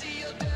see you.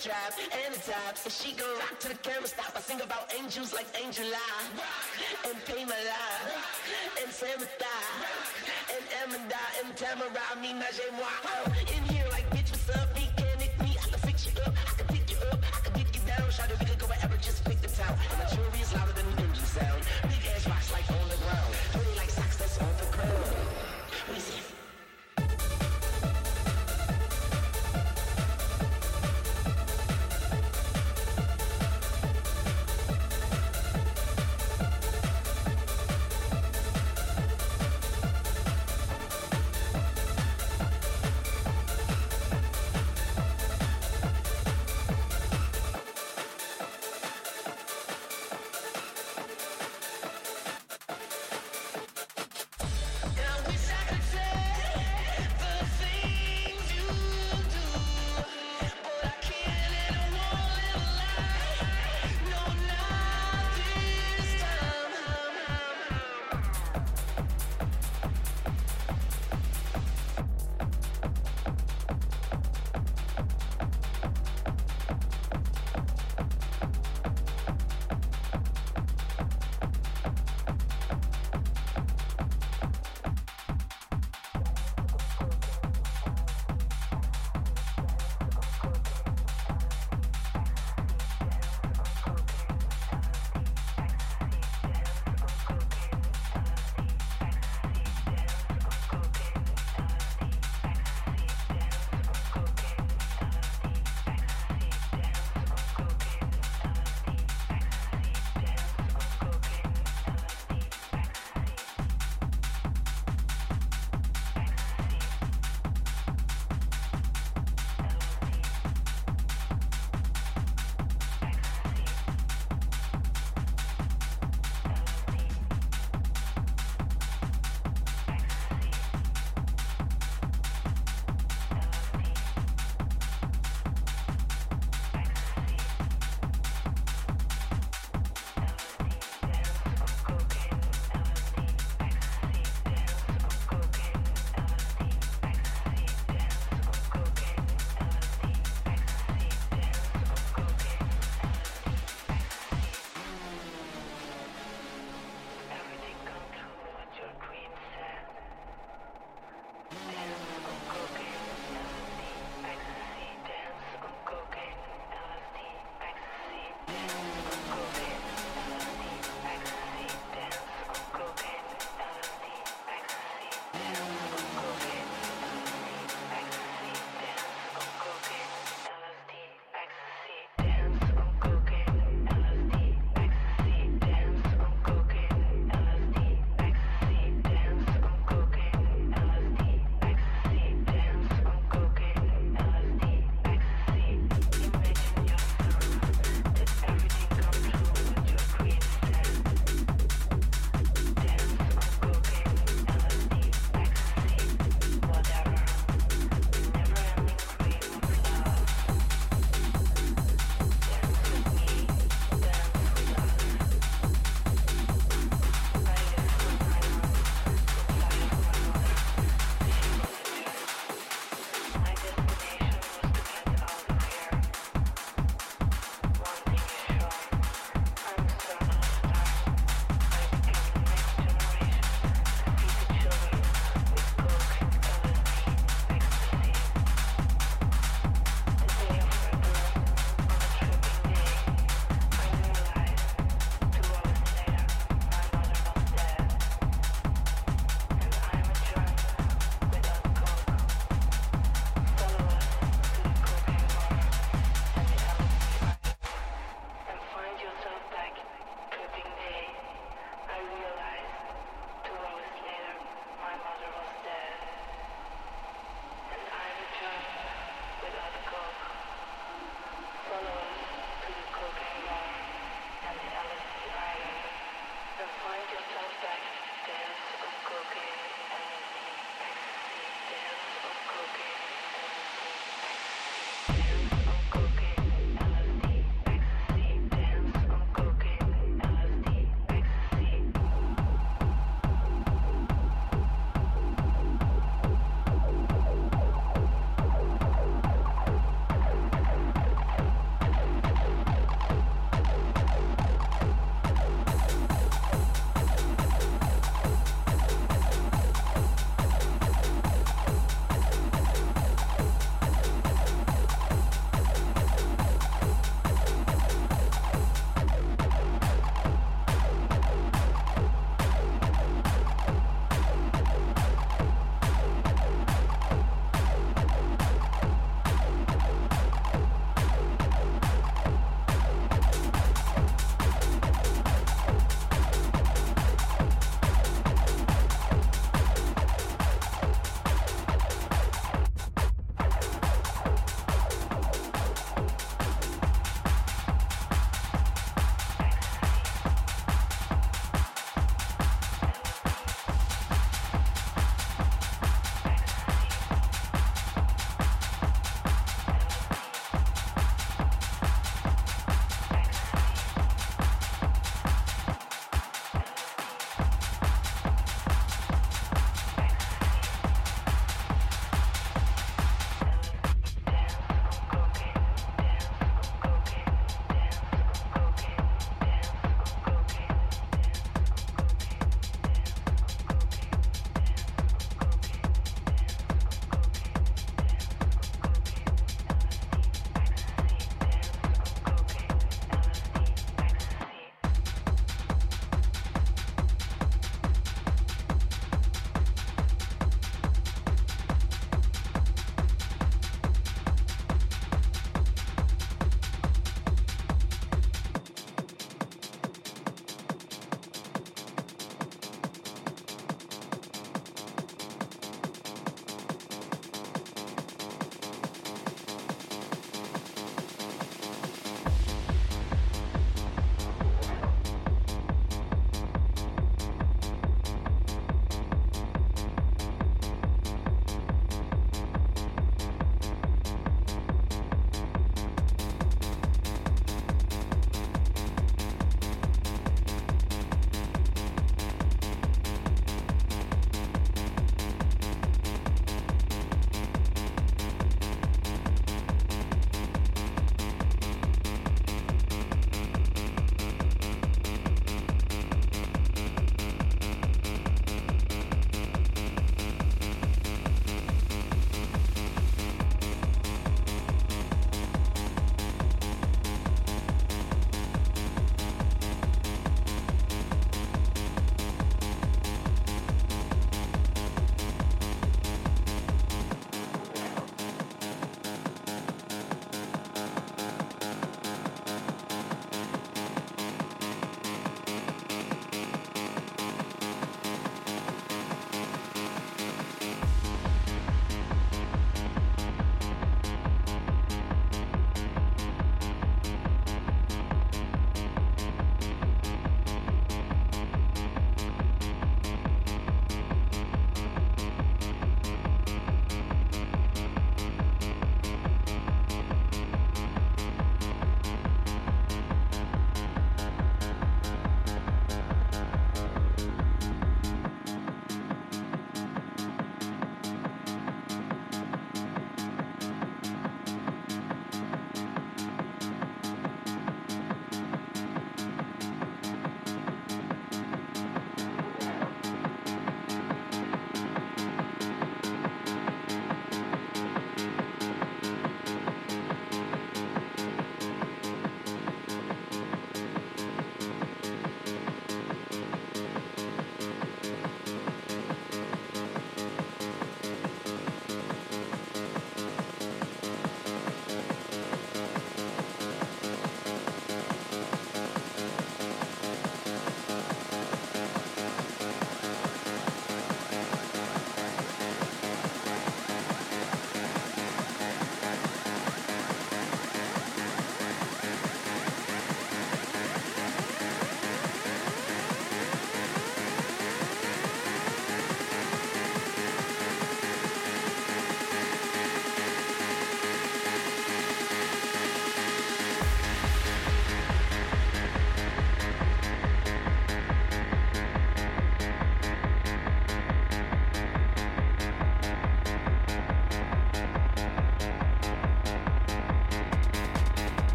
bass and the top. And she gon' rock to the camera stop. I sing about angels like Angel Eye. And Pay My Life And Samatha. And Emma, And Tamara. Me, my moi. Oh, in here.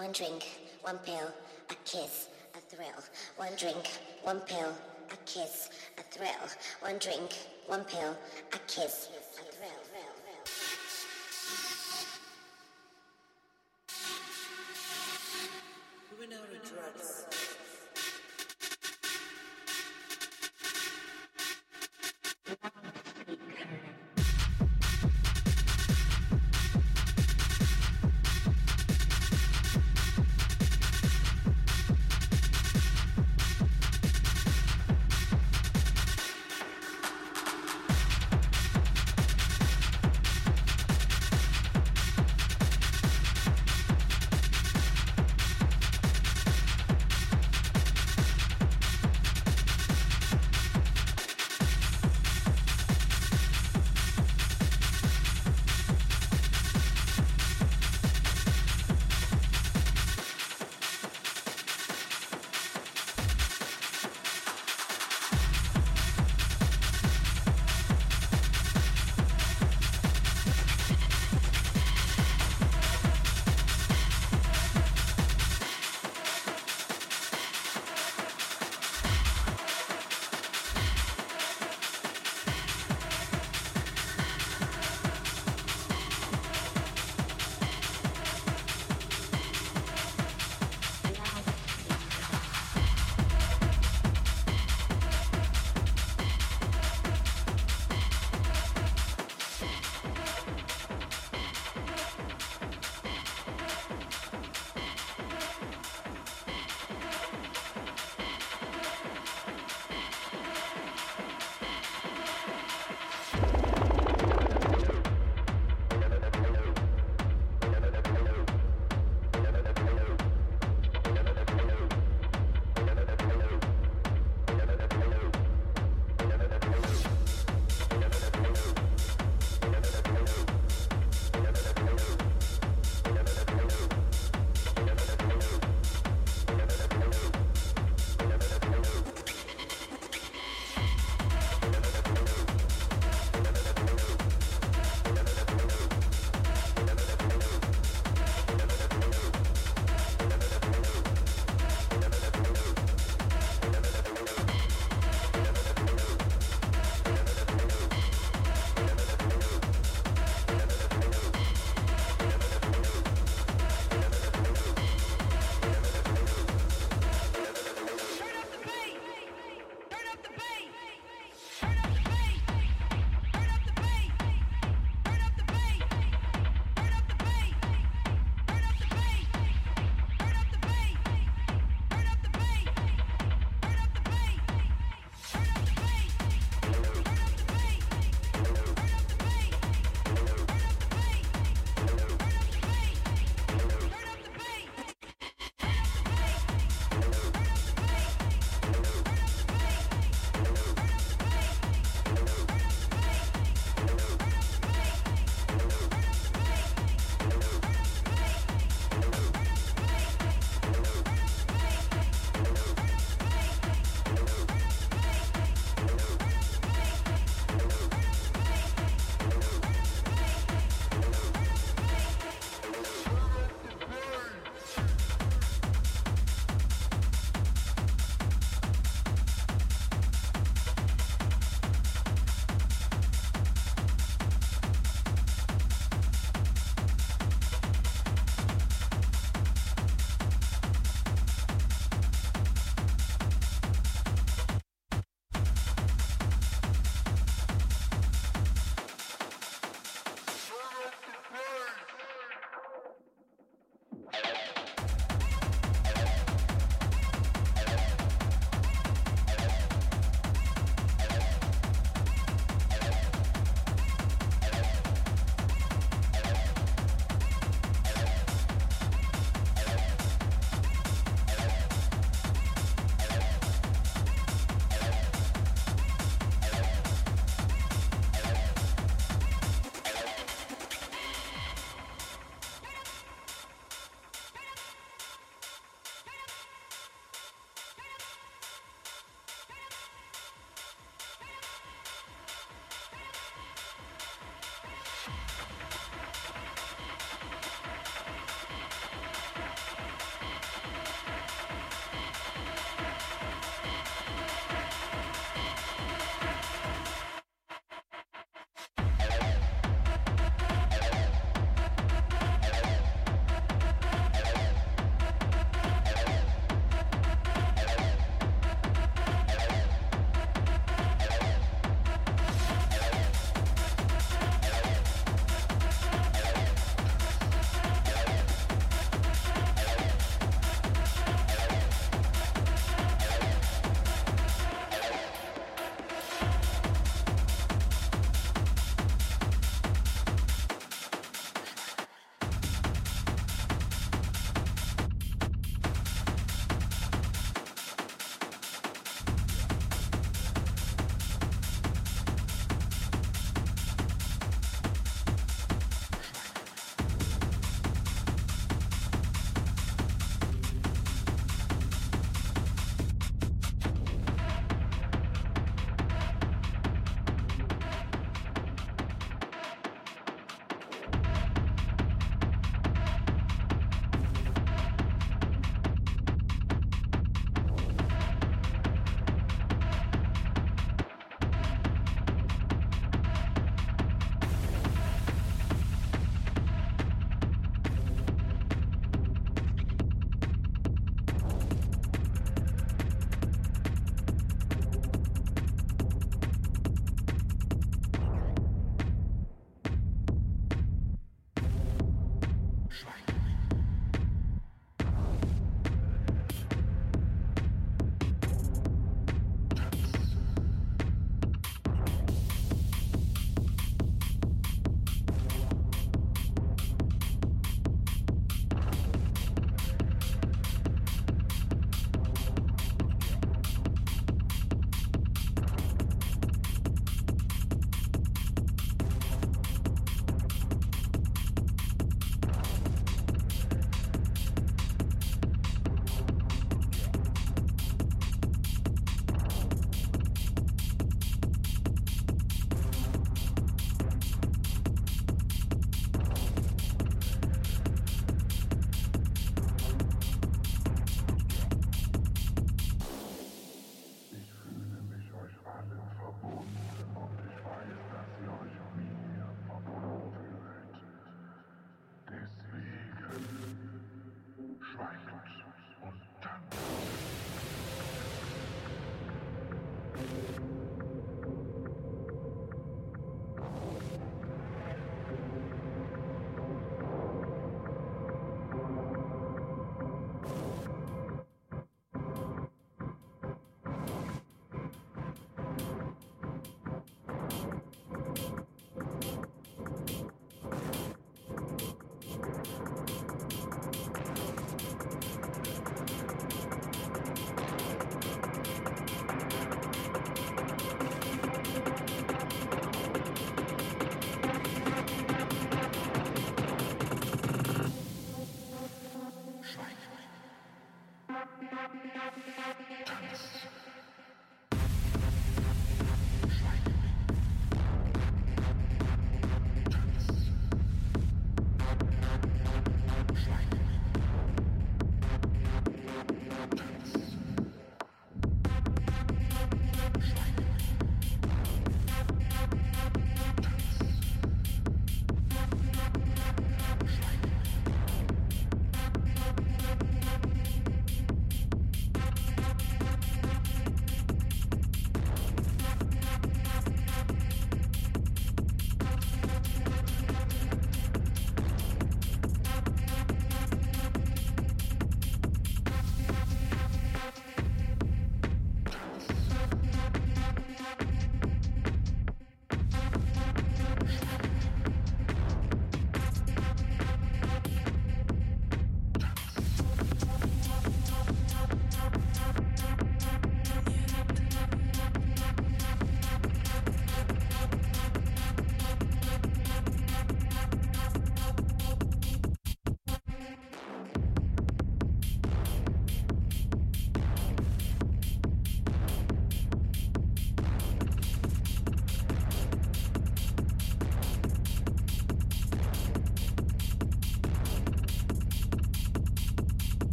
One drink, one pill, a kiss, a thrill. One drink, one pill, a kiss, a thrill. One drink, one pill, a kiss, a thrill. Moving out drugs.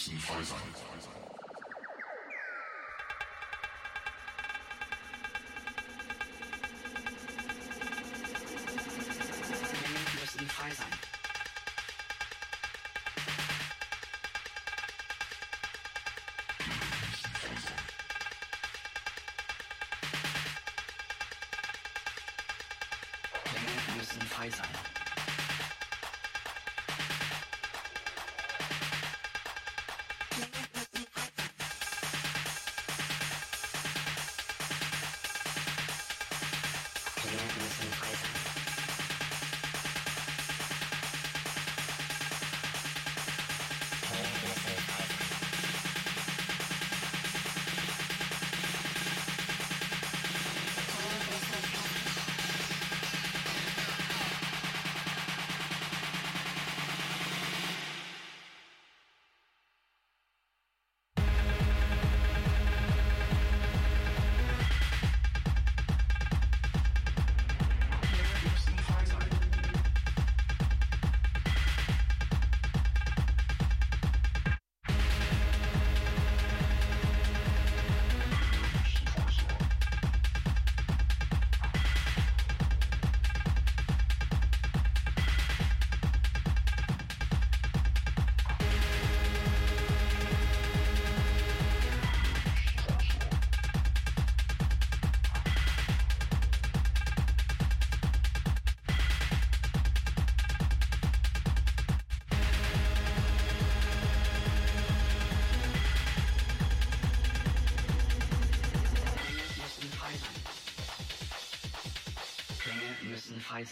Müssen frei sein. Pläne müssen frei sein. Müssen frei sein.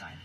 สาย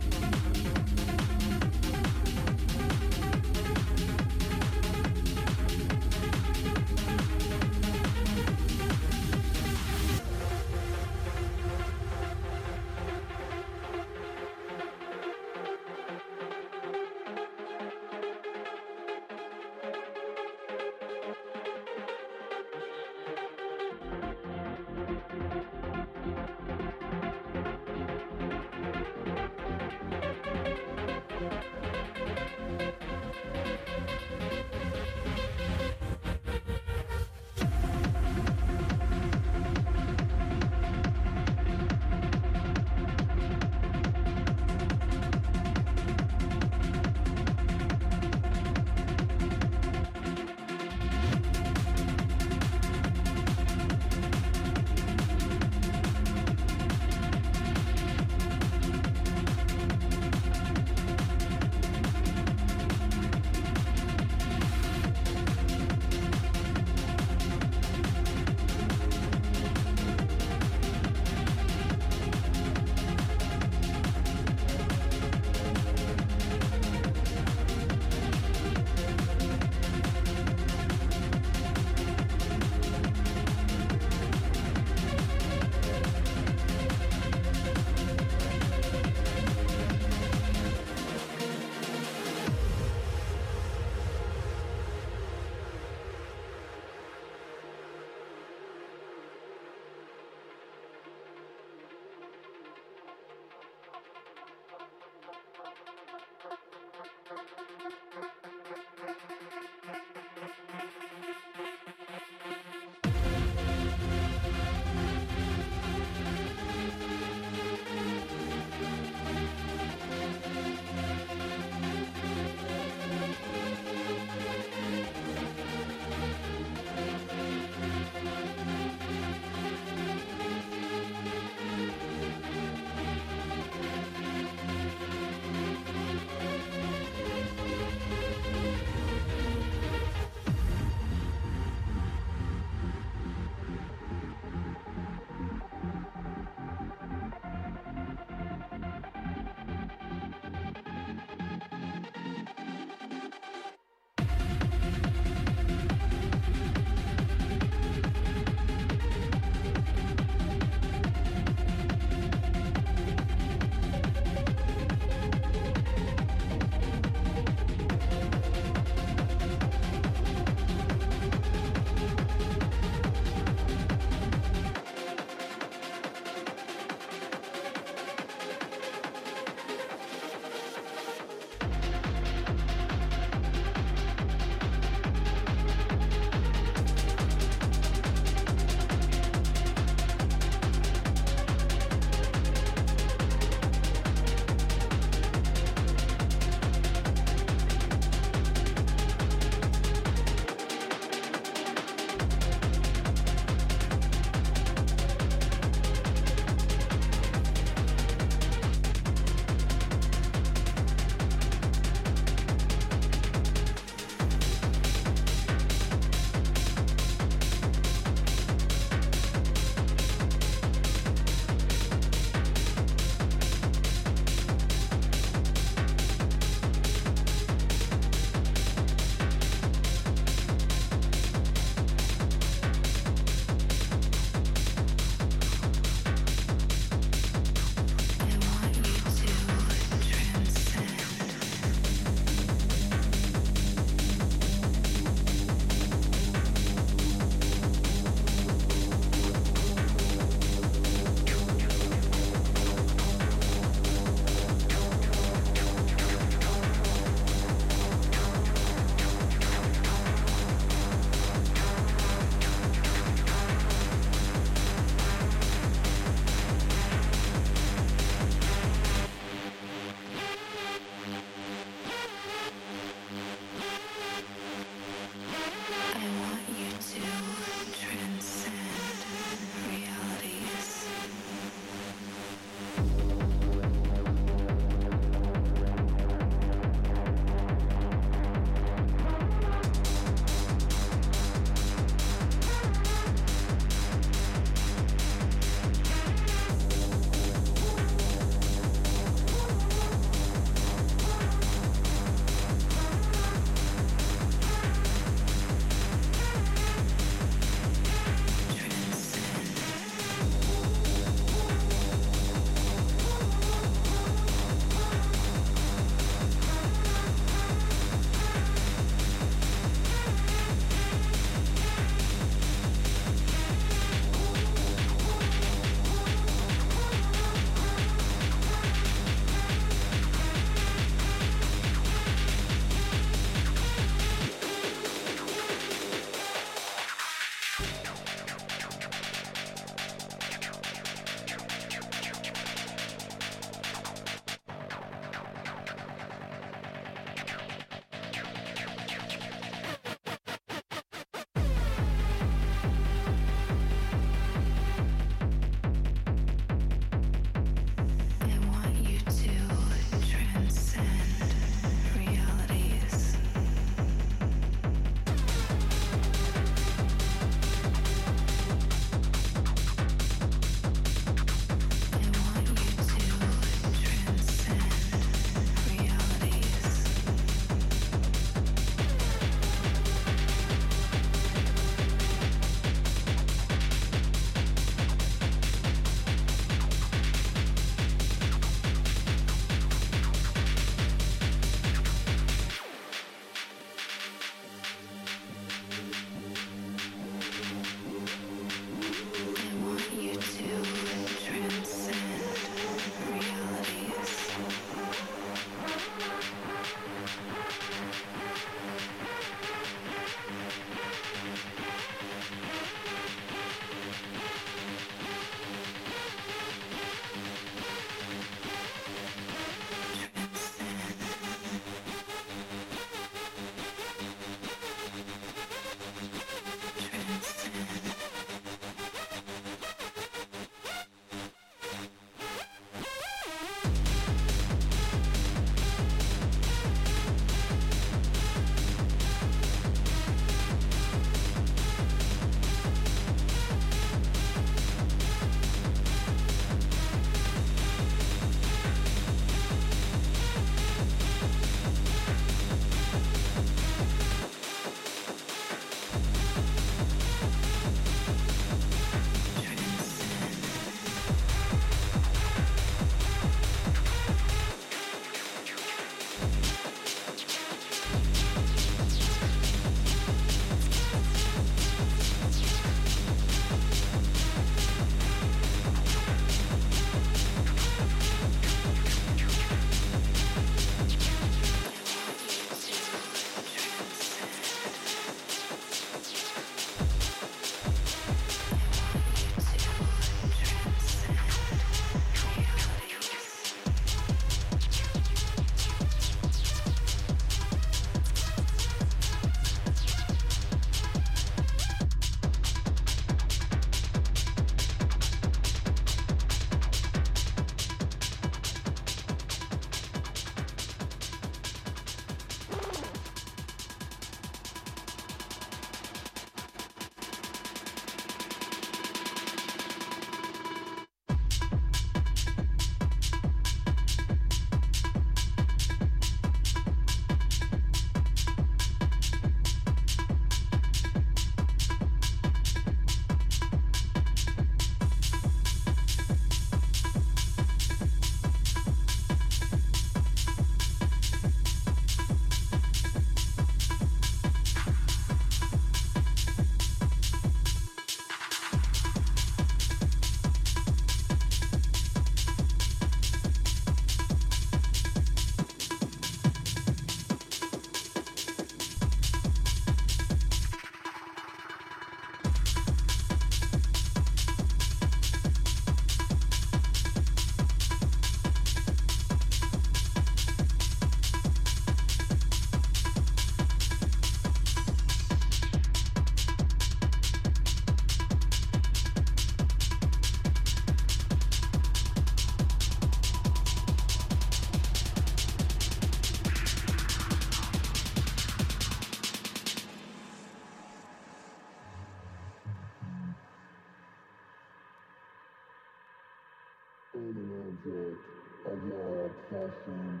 Object of your obsession.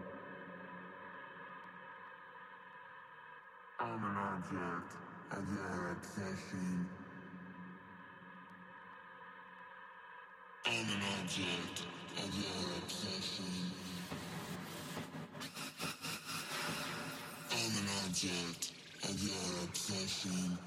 I'm an object of your obsession. I'm an object of your obsession. I'm an object of your obsession.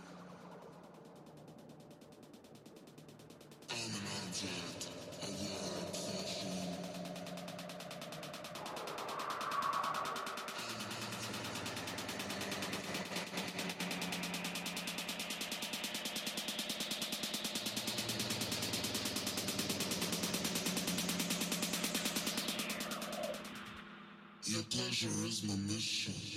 Pleasure is my mission.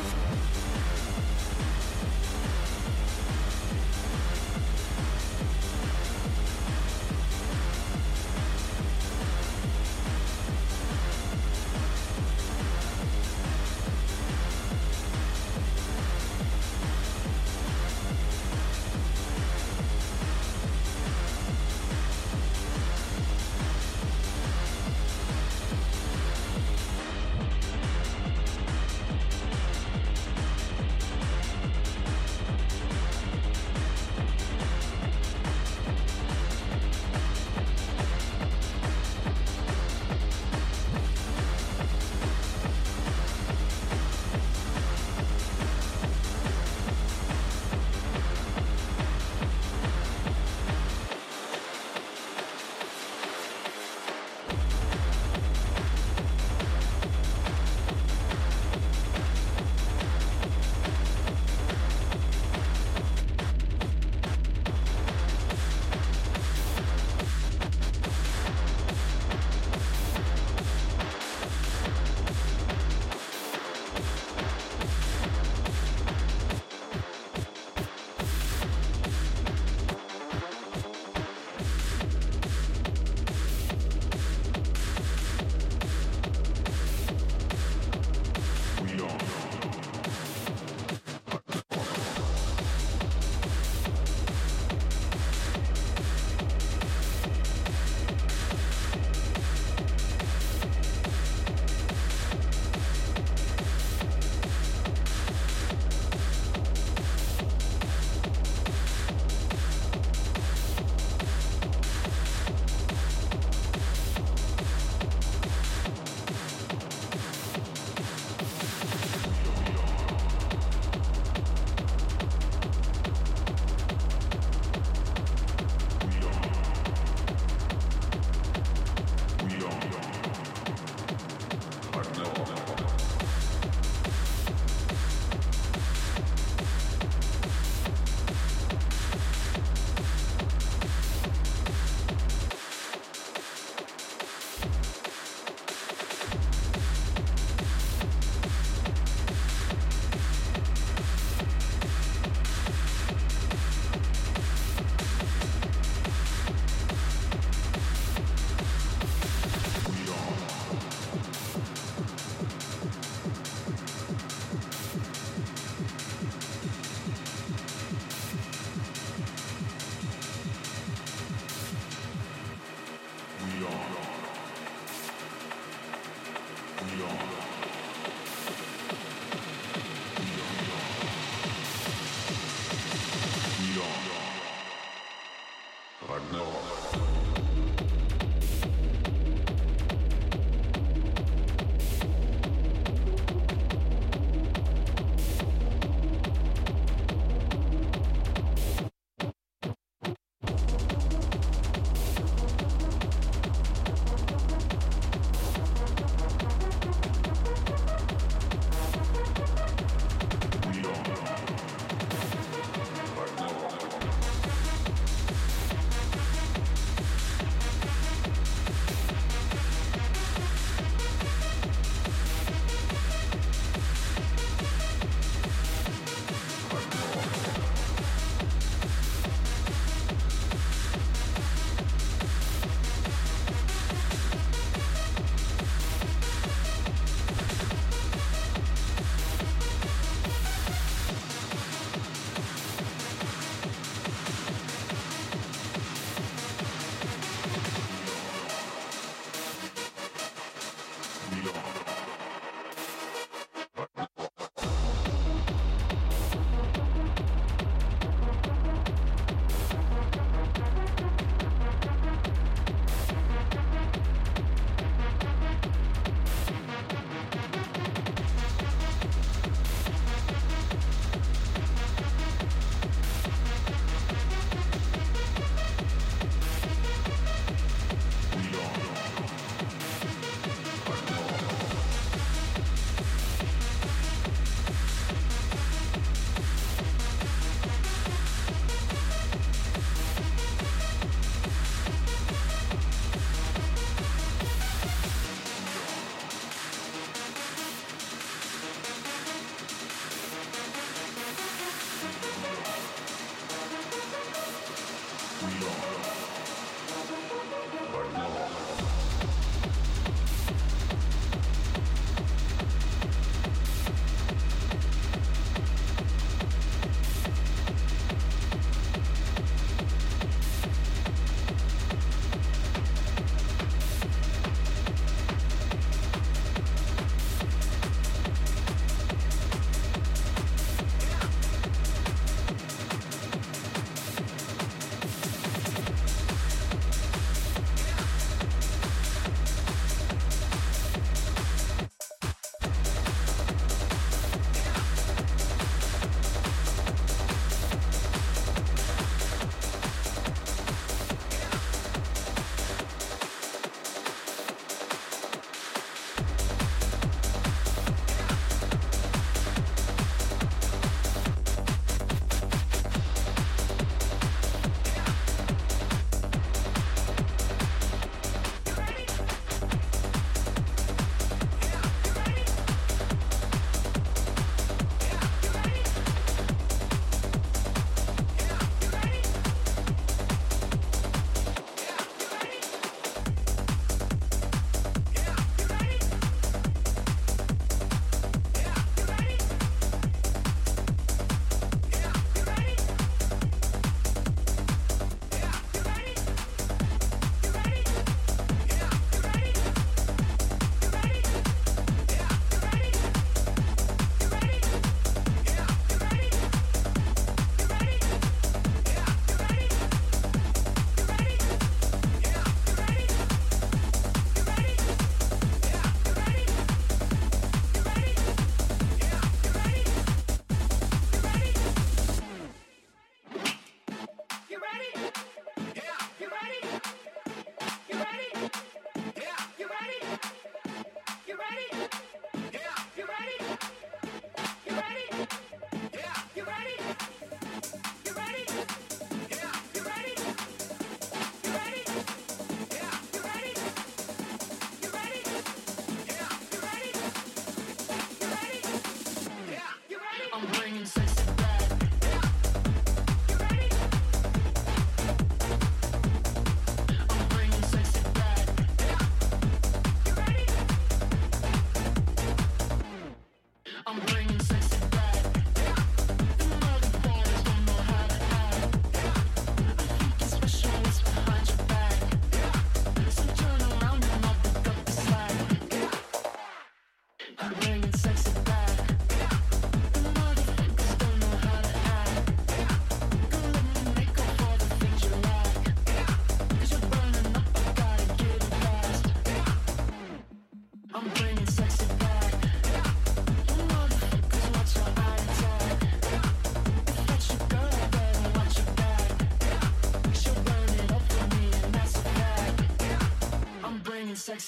フッ。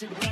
Instagram.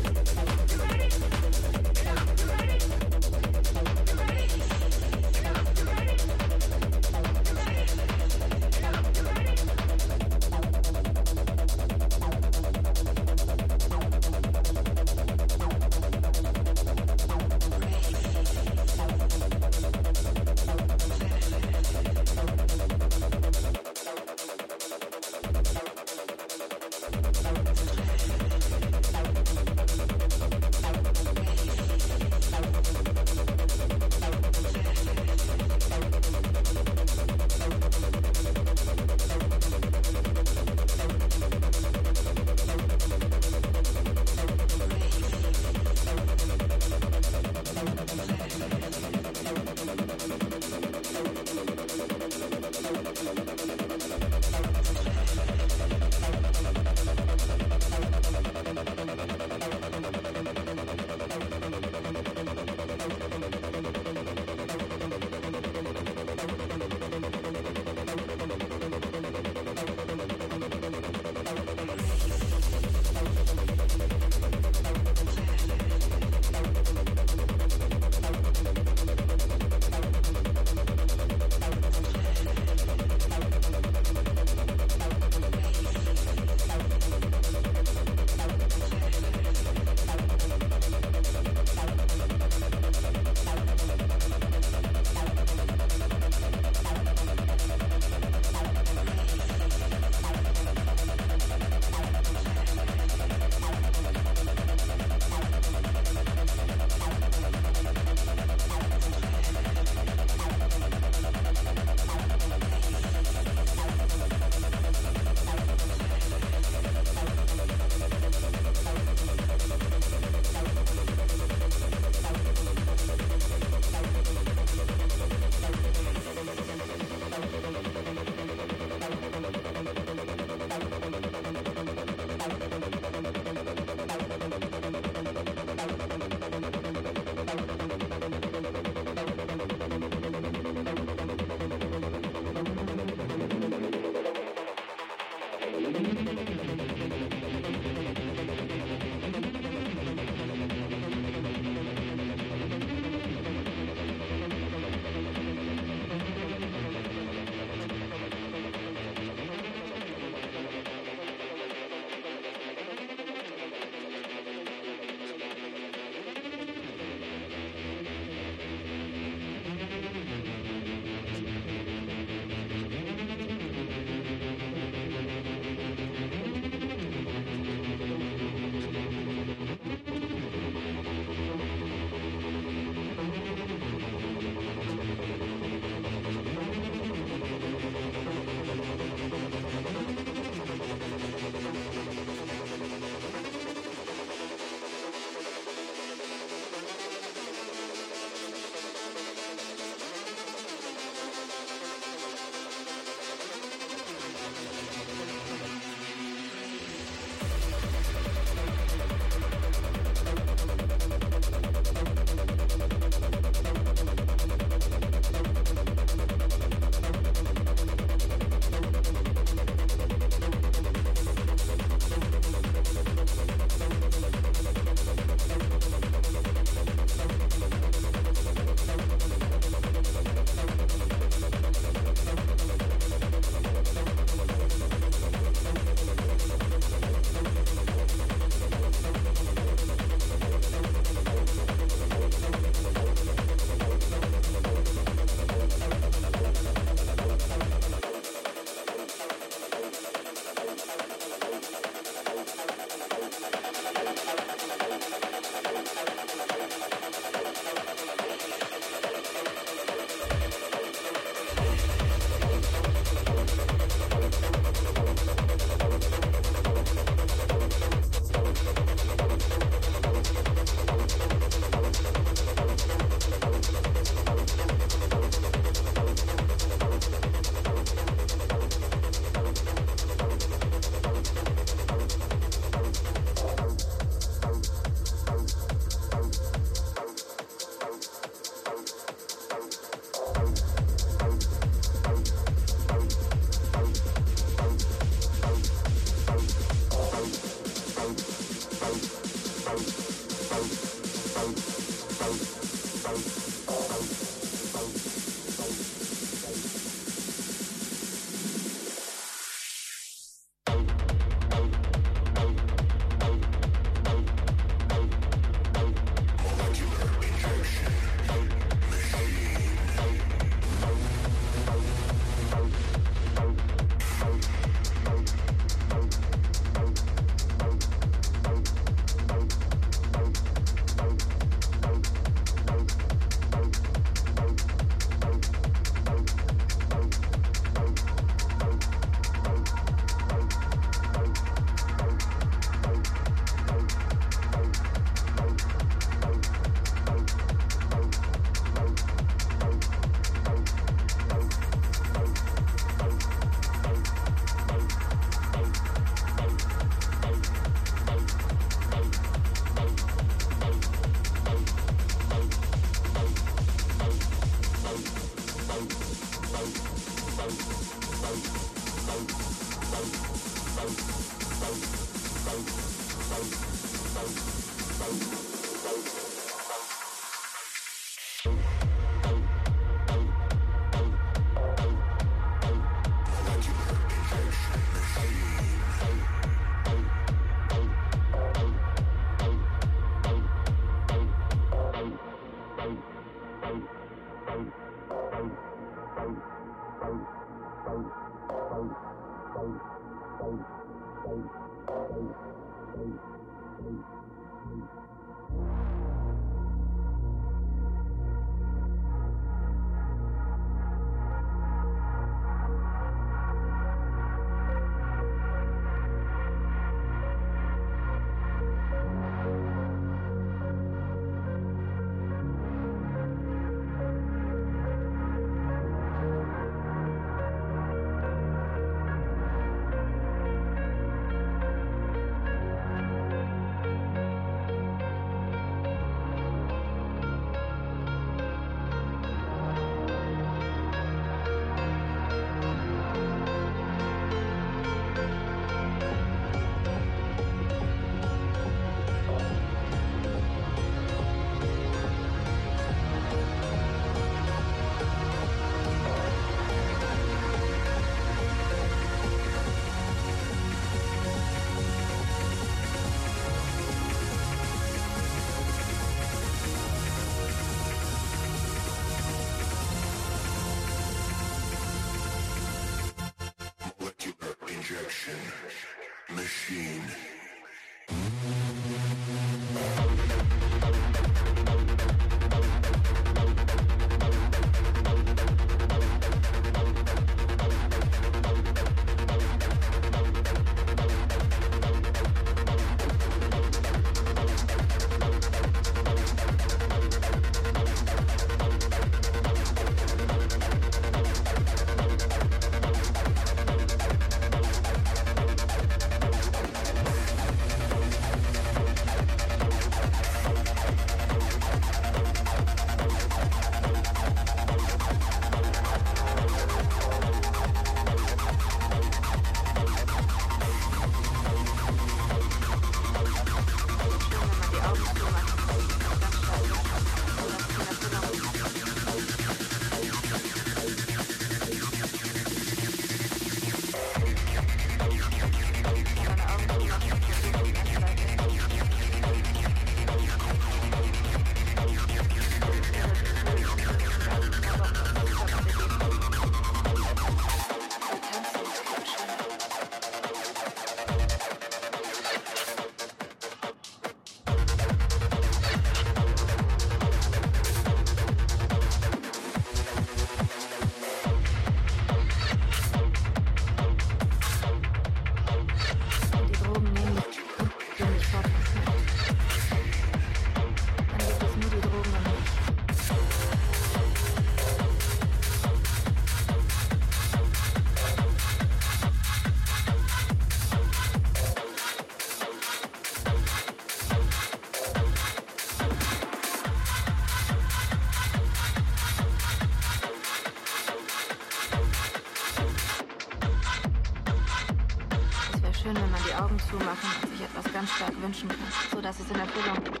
Augen zumachen und sich etwas ganz stark wünschen kann, sodass es in Erfüllung geht.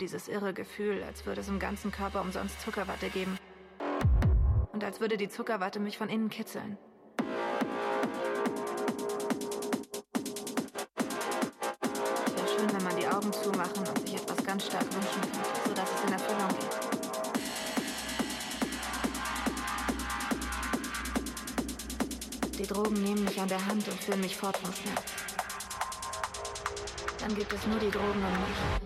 Dieses irre Gefühl, als würde es im ganzen Körper umsonst Zuckerwatte geben. Würde die Zuckerwatte mich von innen kitzeln. Wäre schön, wenn man die Augen zumachen und sich etwas ganz stark wünschen kann, sodass es in Erfüllung geht. Die Drogen nehmen mich an der Hand und führen mich fort vom Schmerz. Dann gibt es nur die Drogen und mich.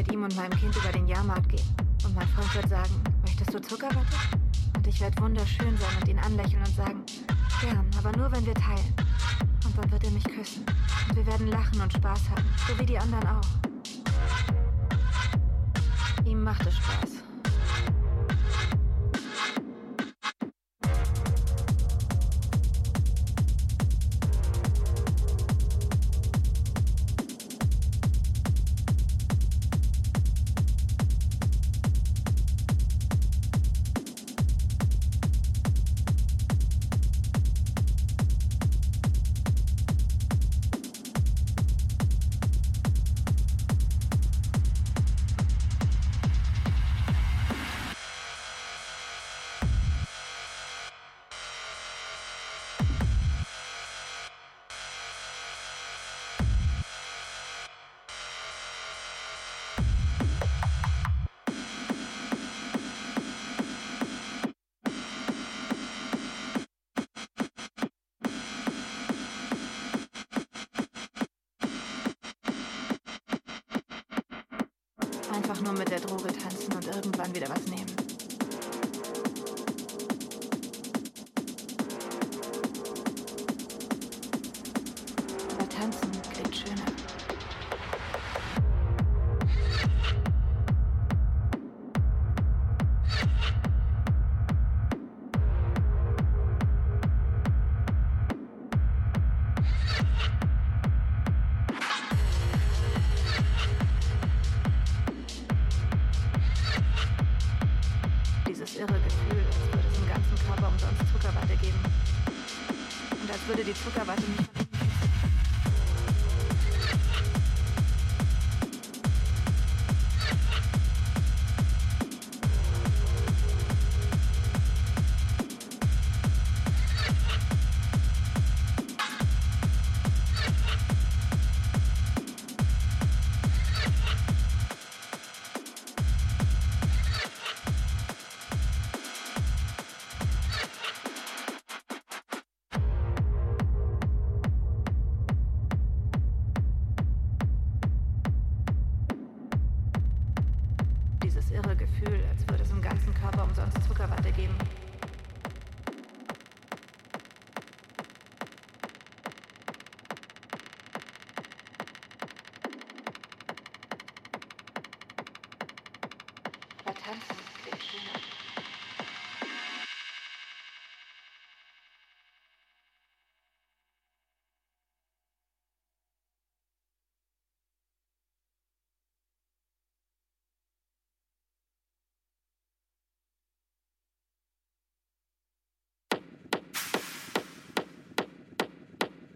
Mit ihm und meinem Kind über den Jahrmarkt gehen. Und mein Freund wird sagen, möchtest du Zuckerwatte? Und ich werde wunderschön sein und ihn anlächeln und sagen, gern, aber nur wenn wir teilen. Und dann wird er mich küssen. Und wir werden lachen und Spaß haben, so wie die anderen auch. Ihm macht es Spaß.